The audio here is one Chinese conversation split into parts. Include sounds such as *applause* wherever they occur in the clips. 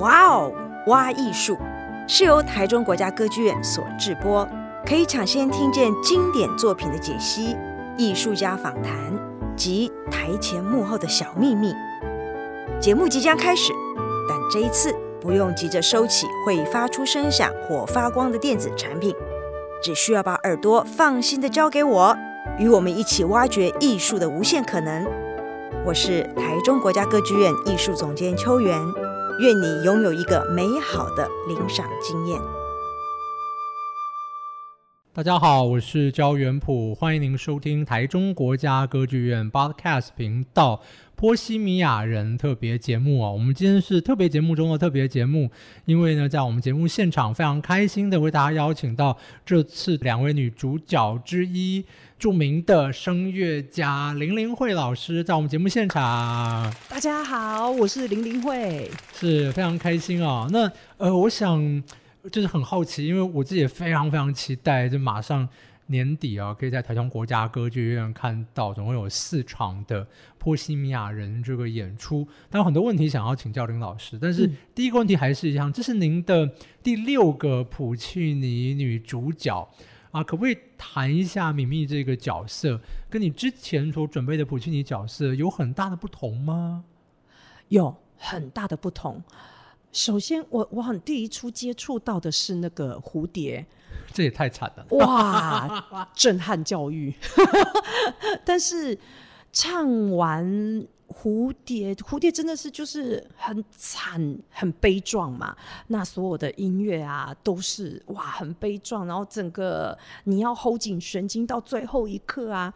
哇哦，挖艺术是由台中国家歌剧院所制播，可以抢先听见经典作品的解析、艺术家访谈及台前幕后的小秘密。节目即将开始，但这一次不用急着收起会发出声响或发光的电子产品，只需要把耳朵放心的交给我，与我们一起挖掘艺术的无限可能。我是台中国家歌剧院艺术总监邱元，愿你拥有一个美好的领赏经验。大家好，我是焦元溥，欢迎您收听台中国家歌剧院 Podcast 频道《波西米亚人》特别节目啊。我们今天是特别节目中的特别节目，因为呢，在我们节目现场非常开心的为大家邀请到这次两位女主角之一。著名的声乐家林玲慧老师在我们节目现场。大家好，我是林玲慧，是非常开心啊、哦。那呃，我想就是很好奇，因为我自己也非常非常期待，就马上年底啊，可以在台中国家歌剧院看到总共有四场的《波西米亚人》这个演出。但有很多问题想要请教林老师，但是第一个问题还是一样，这是您的第六个普契尼女主角。啊，可不可以谈一下米米这个角色，跟你之前所准备的普契尼角色有很大的不同吗？有很大的不同。首先我，我我很第一出接触到的是那个蝴蝶，*laughs* 这也太惨了，哇，*laughs* 震撼教育。*laughs* 但是唱完。蝴蝶，蝴蝶真的是就是很惨、很悲壮嘛。那所有的音乐啊，都是哇，很悲壮。然后整个你要 hold 紧神经到最后一刻啊。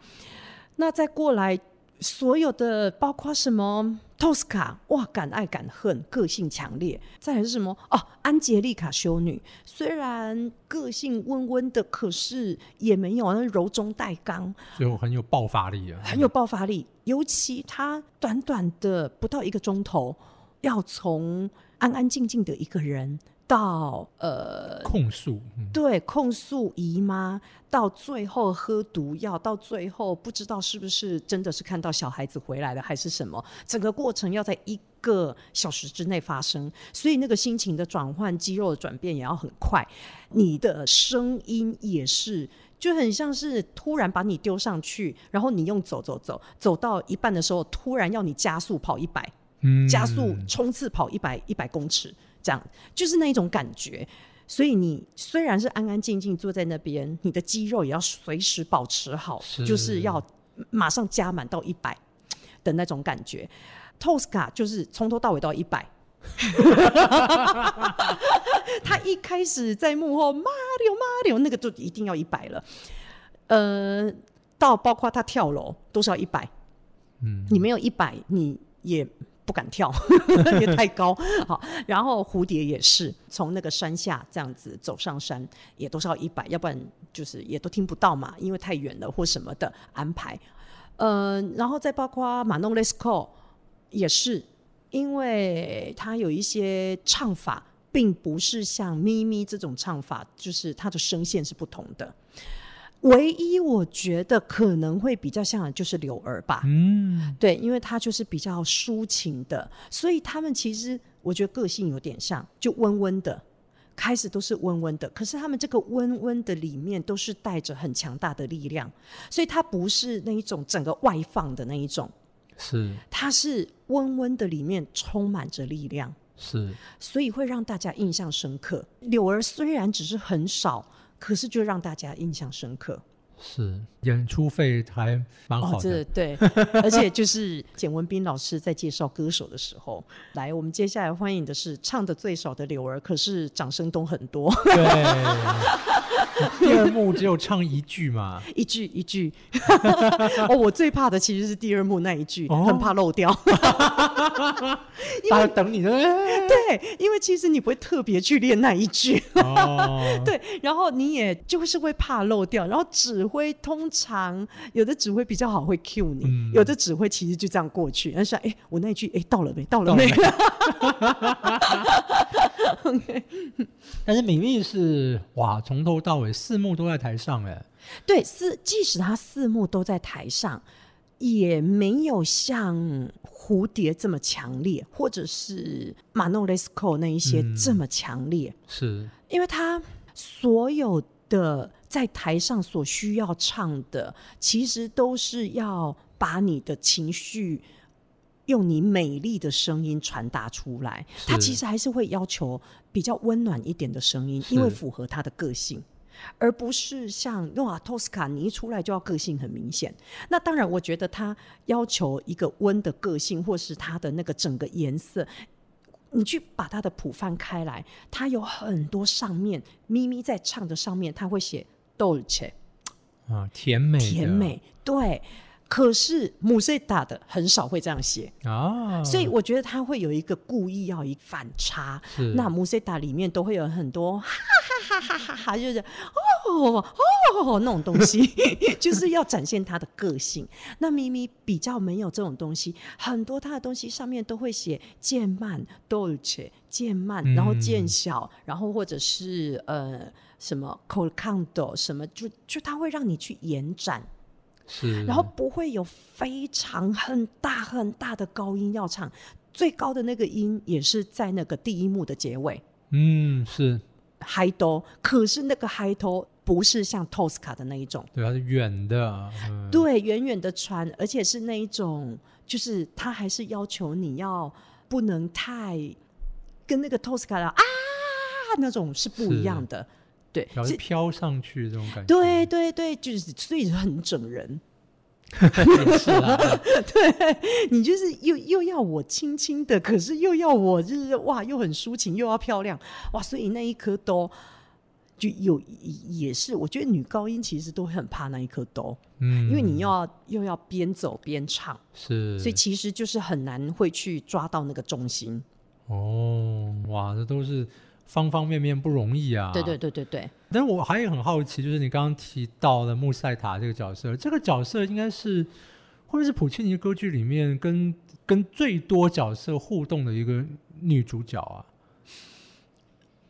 那再过来。所有的包括什么托斯卡哇，敢爱敢恨，个性强烈。再来是什么哦，安杰丽卡修女，虽然个性温温的，可是也没有那柔中带刚，最后很有爆发力啊，很有爆发力。尤其她短短的不到一个钟头，要从安安静静的一个人。到呃控诉，嗯、对控诉姨妈，到最后喝毒药，到最后不知道是不是真的是看到小孩子回来了还是什么，整个过程要在一个小时之内发生，所以那个心情的转换、肌肉的转变也要很快，你的声音也是，就很像是突然把你丢上去，然后你用走走走走到一半的时候，突然要你加速跑一百，嗯，加速冲刺跑一百一百公尺。这样就是那一种感觉，所以你虽然是安安静静坐在那边，你的肌肉也要随时保持好，是就是要马上加满到一百的那种感觉。Tosca 就是从头到尾到一百，*laughs* 他一开始在幕后 Mario Mario 那个就一定要一百了，呃，到包括他跳楼都是要一百，嗯，你没有一百你也。不敢跳，*laughs* 也太高。*laughs* 好，然后蝴蝶也是从那个山下这样子走上山，也都是要一百，要不然就是也都听不到嘛，因为太远了或什么的安排。呃，然后再包括马农·雷斯科也是，因为他有一些唱法，并不是像咪咪这种唱法，就是他的声线是不同的。唯一我觉得可能会比较像的就是柳儿吧，嗯，对，因为他就是比较抒情的，所以他们其实我觉得个性有点像，就温温的，开始都是温温的，可是他们这个温温的里面都是带着很强大的力量，所以它不是那一种整个外放的那一种，是，它是温温的里面充满着力量，是，所以会让大家印象深刻。柳儿虽然只是很少。可是就让大家印象深刻，是演出费还蛮好的，哦、对，*laughs* 而且就是简文斌老师在介绍歌手的时候，来，我们接下来欢迎的是唱的最少的柳儿，可是掌声都很多，对。*laughs* 第二幕只有唱一句嘛，一句一句。*laughs* 哦，我最怕的其实是第二幕那一句，哦、很怕漏掉。*laughs* 大家等你的。对，因为其实你不会特别去练那一句。哦、对，然后你也就是会怕漏掉。然后指挥通常有的指挥比较好，会 cue 你；嗯、有的指挥其实就这样过去。然后说：“哎，我那一句哎到了没？到了没？” OK，*laughs* 但是米粒是哇，从头到尾四幕都在台上哎。对，四即使他四幕都在台上，也没有像蝴蝶这么强烈，或者是马诺雷斯科那一些这么强烈。嗯、是，因为他所有的在台上所需要唱的，其实都是要把你的情绪用你美丽的声音传达出来。他其实还是会要求比较温暖一点的声音，因为符合他的个性。而不是像诺瓦，托斯卡，你一出来就要个性很明显。那当然，我觉得他要求一个温的个性，或是他的那个整个颜色，你去把他的谱翻开来，他有很多上面咪咪在唱的上面，他会写 dolce 啊，甜美，甜美，对。可是穆塞塔的很少会这样写啊，所以我觉得他会有一个故意要一反差。那穆塞塔里面都会有很多哈哈哈哈哈哈，就是哦哦那种东西，*laughs* 就是要展现他的个性。那咪咪比较没有这种东西，很多他的东西上面都会写渐慢，dolce 渐慢，然后渐小，嗯、然后或者是呃什么 col canto 什么，就就他会让你去延展。是，然后不会有非常很大很大的高音要唱，最高的那个音也是在那个第一幕的结尾。嗯，是 high do，可是那个 high do 不是像 Tosca 的那一种，对，它是远的，嗯、对，远远的传，而且是那一种，就是他还是要求你要不能太跟那个 Tosca 的啊那种是不一样的。对，是飘上去这种感觉。对对对，就是所以很整人。是啊，*laughs* 对，你就是又又要我轻轻的，可是又要我就是哇，又很抒情，又要漂亮，哇！所以那一颗兜就有也是，我觉得女高音其实都会很怕那一颗兜，嗯，因为你要又要边走边唱，是，所以其实就是很难会去抓到那个重心。哦，哇，这都是。方方面面不容易啊！对对对对对。但是我还有很好奇，就是你刚刚提到的穆塞塔这个角色，这个角色应该是会不会是普契尼歌剧里面跟跟最多角色互动的一个女主角啊？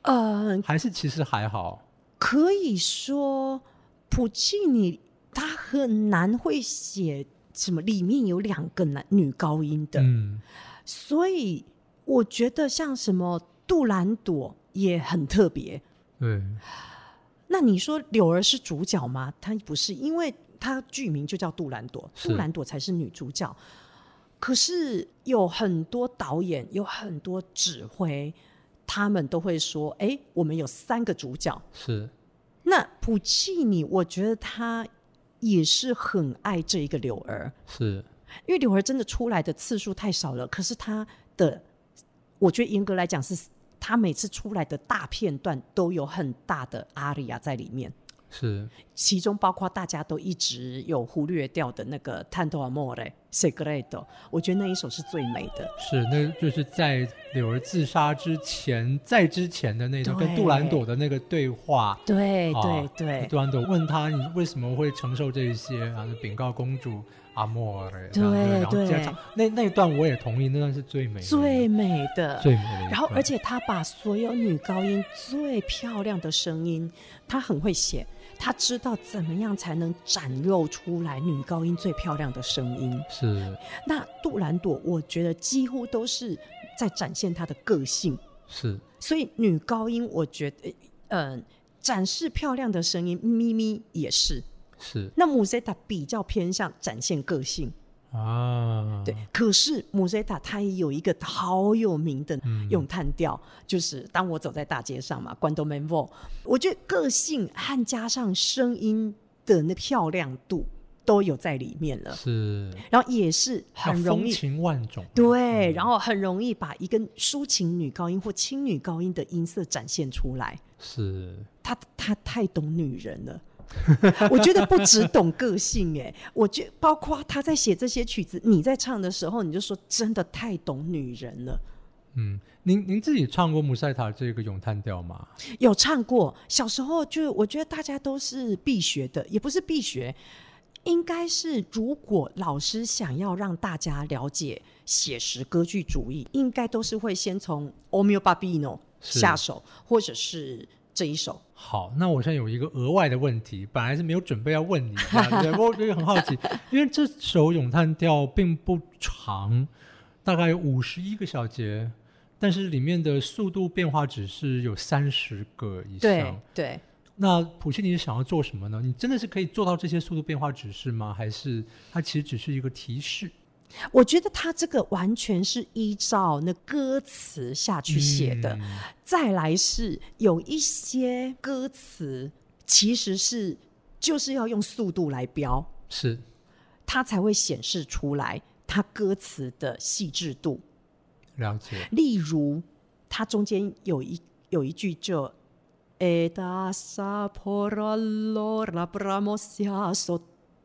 呃，还是其实还好。可以说普契尼他很难会写什么里面有两个男女高音的，嗯，所以我觉得像什么杜兰朵。也很特别，对。那你说柳儿是主角吗？她不是，因为她剧名就叫杜兰朵，杜兰朵才是女主角。可是有很多导演，有很多指挥，他们都会说：“哎、欸，我们有三个主角。”是。那普契尼，我觉得他也是很爱这一个柳儿，是因为柳儿真的出来的次数太少了。可是他的，我觉得严格来讲是。他每次出来的大片段都有很大的阿里亚在里面，是其中包括大家都一直有忽略掉的那个《Tanto Amore Segreto》，我觉得那一首是最美的。是，那就是在柳儿自杀之前，在之前的那种跟杜兰朵的那个对话。对对对，对杜兰朵问他你为什么会承受这一些啊？禀告公主。阿莫尔，对对，那那一段我也同意，那段是最美的，最美的，最美的。然后，而且他把所有女高音最漂亮的声音，他很会写，他知道怎么样才能展露出来女高音最漂亮的声音。是。那杜兰朵，我觉得几乎都是在展现她的个性。是。所以女高音，我觉得，嗯、呃，展示漂亮的声音，咪咪也是。是，那穆塞塔比较偏向展现个性啊，对。可是穆塞塔他也有一个好有名的咏叹调，嗯、就是当我走在大街上嘛，Quando me vo，我觉得个性和加上声音的那漂亮度都有在里面了。是，然后也是很容易风情万种，对，嗯、然后很容易把一个抒情女高音或轻女高音的音色展现出来。是，他他太懂女人了。*laughs* 我觉得不只懂个性哎，我觉包括他在写这些曲子，你在唱的时候，你就说真的太懂女人了。嗯，您您自己唱过穆塞塔这个咏叹调吗？有唱过，小时候就我觉得大家都是必学的，也不是必学，应该是如果老师想要让大家了解写实歌剧主义，应该都是会先从《O mio babbino》下手，或者是。这一首。好，那我现在有一个额外的问题，本来是没有准备要问你的，*laughs* 对，我也很好奇，*laughs* 因为这首咏叹调并不长，大概有五十一个小节，但是里面的速度变化只是有三十个以上。对对。那普契尼是想要做什么呢？你真的是可以做到这些速度变化指示吗？还是它其实只是一个提示？我觉得他这个完全是依照那歌词下去写的。嗯、再来是有一些歌词其实是就是要用速度来标，是它才会显示出来它歌词的细致度。了解。例如，它中间有一有一句就“诶达萨波罗罗拉布拉莫西亚索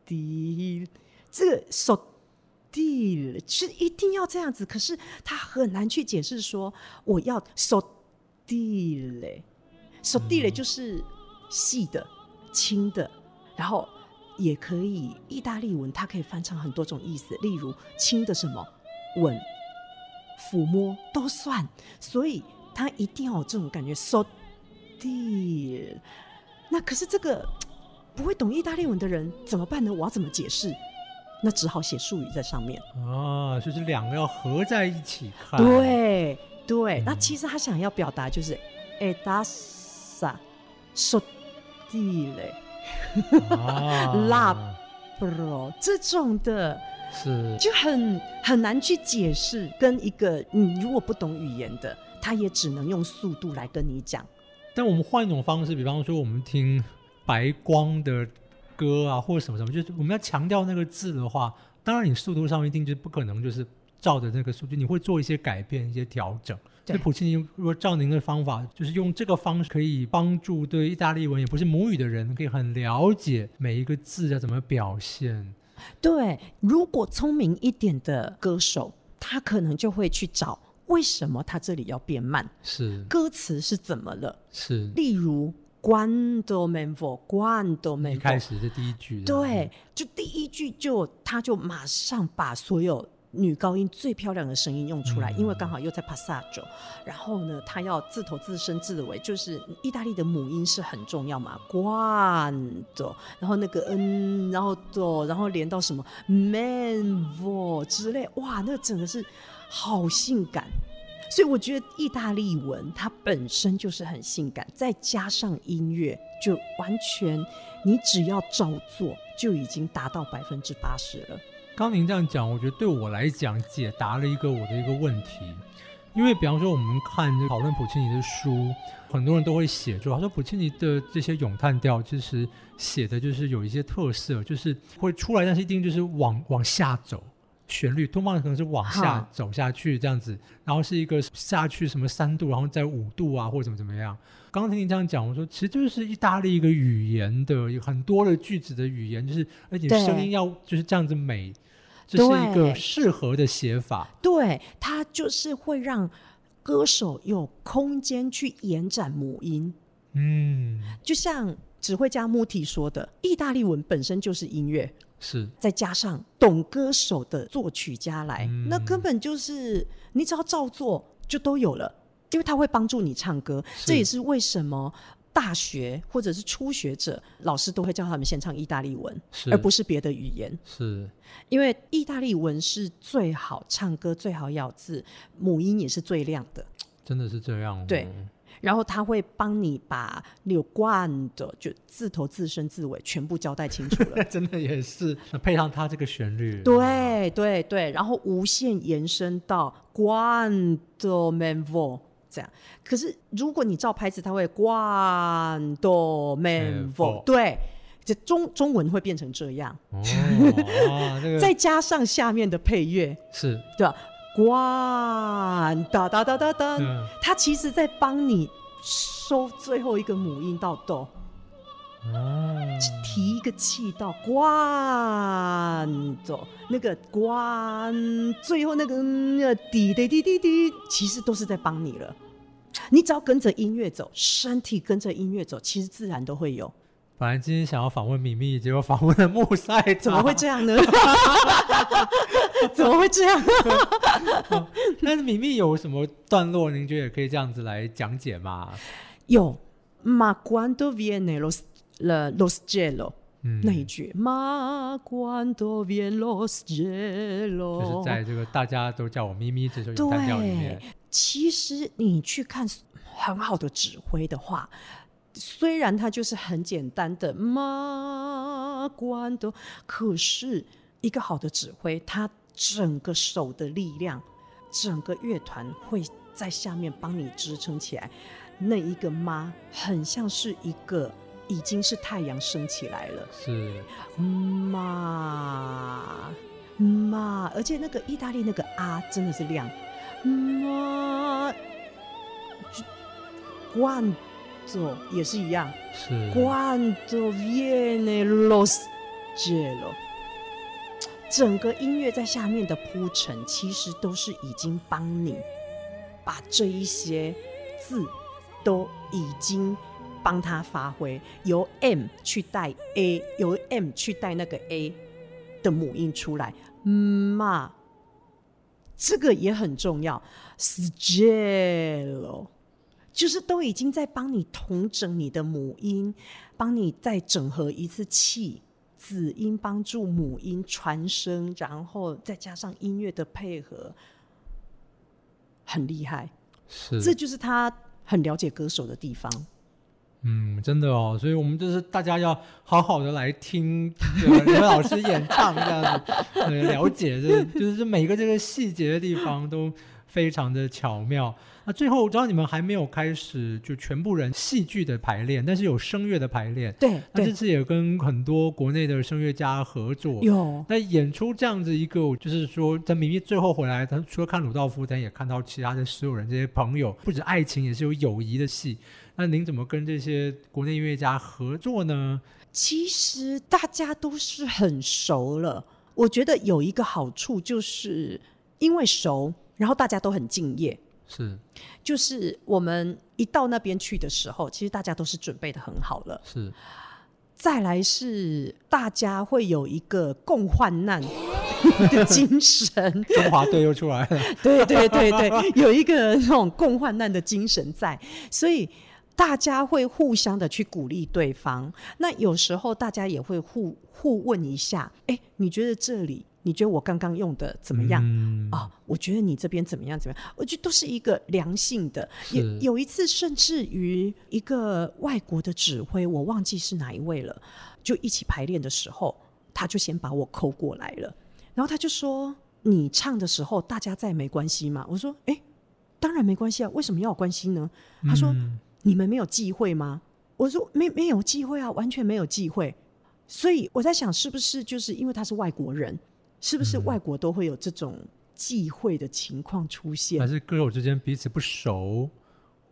蒂”，这个索。地是一定要这样子，可是他很难去解释说我要 sottile sottile 就是细的、轻的，然后也可以意大利文，它可以翻成很多种意思，例如轻的什么吻、抚摸都算，所以他一定要有这种感觉 sottile。那可是这个不会懂意大利文的人怎么办呢？我要怎么解释？那只好写术语在上面啊，就是两个要合在一起看。对对，嗯、那其实他想要表达就是哎，达萨说地嘞，拉布罗这种的，是就很很难去解释。跟一个你如果不懂语言的，他也只能用速度来跟你讲。但我们换一种方式，比方说我们听白光的。歌啊，或者什么什么，就是我们要强调那个字的话，当然你速度上一定就不可能就是照着那个速度，你会做一些改变、一些调整。对，普契尼如果照您的方法，就是用这个方式可以帮助对意大利文也不是母语的人，可以很了解每一个字要怎么表现。对，如果聪明一点的歌手，他可能就会去找为什么他这里要变慢，是歌词是怎么了，是例如。Quando me vo，Quando me vo，一开始是第一句，对，就第一句就他就马上把所有女高音最漂亮的声音用出来，嗯、因为刚好又在 passaggio，然后呢，他要自头自身自尾，就是意大利的母音是很重要嘛，Quando，然后那个嗯然后 do，然后连到什么 me vo 之类，哇，那个整个是好性感。所以我觉得意大利文它本身就是很性感，再加上音乐，就完全你只要照做就已经达到百分之八十了。刚您这样讲，我觉得对我来讲解答了一个我的一个问题，因为比方说我们看讨论普契尼的书，很多人都会写说，他说普契尼的这些咏叹调其实写的就是有一些特色，就是会出来，但是一定就是往往下走。旋律通常可能是往下走下去这样子，然后是一个下去什么三度，然后再五度啊，或者怎么怎么样。刚刚听你这样讲，我说其实就是意大利一个语言的有很多的句子的语言，就是而且声音要就是这样子美，这是一个适合的写法。对，它就是会让歌手有空间去延展母音。嗯，就像指挥家穆提说的，意大利文本身就是音乐。是，再加上懂歌手的作曲家来，嗯、那根本就是你只要照做就都有了，因为他会帮助你唱歌。这也是为什么大学或者是初学者老师都会教他们先唱意大利文，而不是别的语言。是，因为意大利文是最好唱歌、最好咬字，母音也是最亮的。真的是这样、哦？对。然后他会帮你把有关的就字头、字身、字尾全部交代清楚了。*laughs* 真的也是，配上他这个旋律。对对对，然后无限延伸到 quando me vo 这样。可是如果你照拍子，他会 quando me vo 对，这中中文会变成这样。哦，这个、*laughs* 再加上下面的配乐，是对吧？关哒哒哒哒哒，他其实在帮你收最后一个母音到哆，哦，提一个气到关走，那个关最后那个滴滴滴滴滴，其实都是在帮你了。你只要跟着音乐走，身体跟着音乐走，其实自然都会有。本来今天想要访问米米，结果访问了穆塞，怎么会这样呢？*laughs* 怎么会这样？*laughs* 但是米密有什么段落，您觉得也可以这样子来讲解吗？有，Ma cuando viene los los hielo，那一句 Ma cuando viene los hielo，就是在这个大家都叫我咪咪这首咏叹调里面。其实你去看很好的指挥的话，虽然它就是很简单的 Ma cuando，可是一个好的指挥，他整个手的力量，整个乐团会在下面帮你支撑起来。那一个妈很像是一个已经是太阳升起来了，是妈妈，而且那个意大利那个啊真的是亮妈，cuando 也是一样，是 cuando viene los hielo，整个音乐在下面的铺陈，其实都是已经帮你把这一些字。都已经帮他发挥，由 M 去带 A，由 M 去带那个 A 的母音出来，嘛，这个也很重要。Sgelo 就是都已经在帮你统整你的母音，帮你再整合一次气，子音帮助母音传声，然后再加上音乐的配合，很厉害。是，这就是他。很了解歌手的地方，嗯，真的哦，所以我们就是大家要好好的来听刘老师演唱，这样子，呃，了解这，就是每个这个细节的地方都非常的巧妙。那最后，我知道你们还没有开始就全部人戏剧的排练，但是有声乐的排练。对，那这次也跟很多国内的声乐家合作。有。那演出这样子一个，就是说，在明明最后回来，他除了看鲁道夫，他也看到其他的所有人这些朋友，不止爱情，也是有友谊的戏。那您怎么跟这些国内音乐家合作呢？其实大家都是很熟了。我觉得有一个好处，就是因为熟，然后大家都很敬业。是，就是我们一到那边去的时候，其实大家都是准备的很好了。是，再来是大家会有一个共患难 *laughs* 的精神。中华队又出来了。对对对对，有一个那种共患难的精神在，所以大家会互相的去鼓励对方。那有时候大家也会互互问一下，哎，你觉得这里？你觉得我刚刚用的怎么样？啊、嗯哦，我觉得你这边怎么样？怎么样？我觉得都是一个良性的。有有一次，甚至于一个外国的指挥，我忘记是哪一位了，就一起排练的时候，他就先把我扣过来了，然后他就说：“你唱的时候，大家在没关系吗？”我说：“哎，当然没关系啊，为什么要有关系呢？”他说：“嗯、你们没有忌讳吗？”我说：“没没有忌讳啊，完全没有忌讳。”所以我在想，是不是就是因为他是外国人？是不是外国都会有这种忌讳的情况出现？还是歌手之间彼此不熟？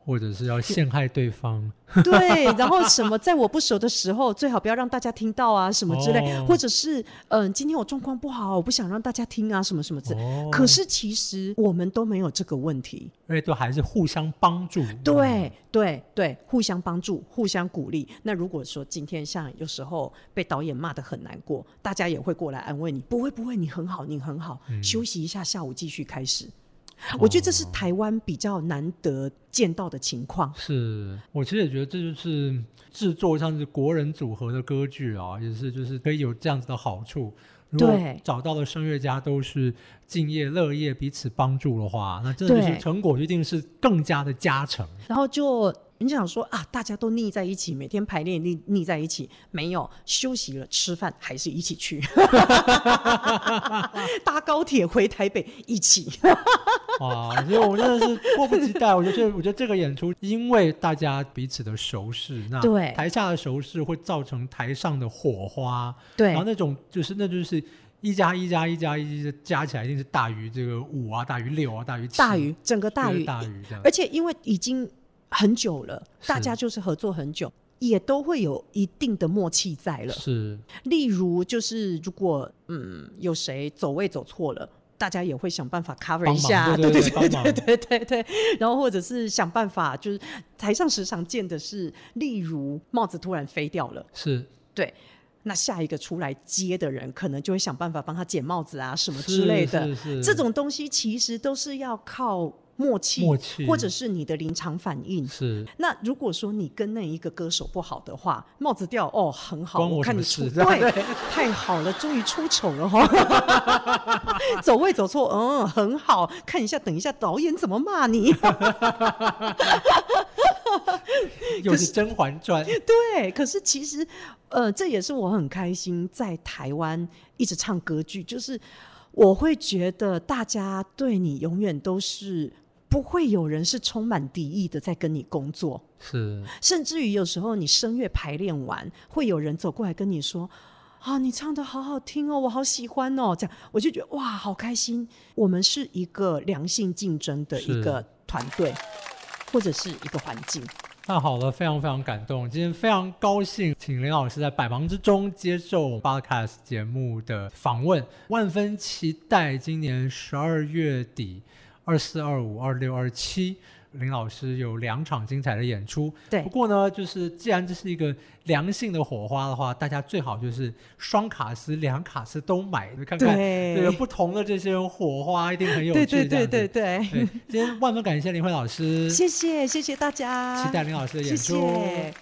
或者是要陷害对方，对，然后什么，在我不熟的时候，最好不要让大家听到啊，什么之类，哦、或者是，嗯、呃，今天我状况不好，我不想让大家听啊，什么什么之类。哦、可是其实我们都没有这个问题，而且都还是互相帮助。对对对，互相帮助，互相鼓励。那如果说今天像有时候被导演骂的很难过，大家也会过来安慰你，不会不会，你很好，你很好，嗯、休息一下，下午继续开始。我觉得这是台湾比较难得见到的情况。是我其实也觉得这就是制作像是国人组合的歌剧啊，也是就是可以有这样子的好处。如果找到的声乐家都是敬业乐业、彼此帮助的话，那真的就是成果一定是更加的加成。然后就。你想说啊，大家都腻在一起，每天排练腻腻在一起，没有休息了，吃饭还是一起去，*laughs* 搭高铁回台北一起。哇，所以我真的是迫不及待。我觉得，我觉得这个演出，因为大家彼此的熟识，那对台下的熟识会造成台上的火花。对，然后那种就是那就是一加一加一加一加起来一定是大于这个五啊，大于六啊，大于七，大于整个大于大于这样。而且因为已经。很久了，大家就是合作很久，也都会有一定的默契在了。是，例如就是如果嗯有谁走位走错了，大家也会想办法 cover 一下，对对对对对对对。然后或者是想办法，就是台上时常见的是，例如帽子突然飞掉了，是对，那下一个出来接的人可能就会想办法帮他捡帽子啊什么之类的。这种东西其实都是要靠。默契，默契，或者是你的临场反应。是。那如果说你跟那一个歌手不好的话，帽子掉哦，很好，我，我看你出对，对，*laughs* 太好了，终于出丑了哈。*laughs* 走位走错，嗯，很好，看一下，等一下导演怎么骂你。*laughs* 又是《甄嬛传》。对，可是其实，呃，这也是我很开心在台湾一直唱歌剧，就是我会觉得大家对你永远都是不会有人是充满敌意的在跟你工作，是，甚至于有时候你声乐排练完，会有人走过来跟你说：“啊，你唱的好好听哦，我好喜欢哦。”这样我就觉得哇，好开心。我们是一个良性竞争的一个团队，或者是一个环境。那好了，非常非常感动。今天非常高兴，请林老师在百忙之中接受 Podcast 节目的访问，万分期待今年十二月底二四、二五、二六、二七。林老师有两场精彩的演出，对。不过呢，就是既然这是一个良性的火花的话，大家最好就是双卡司、两卡司都买，看看这个不同的这些火花，一定很有趣。对对对对对。今天万分感谢林慧老师，谢谢谢谢大家，期待林老师的演出。谢谢。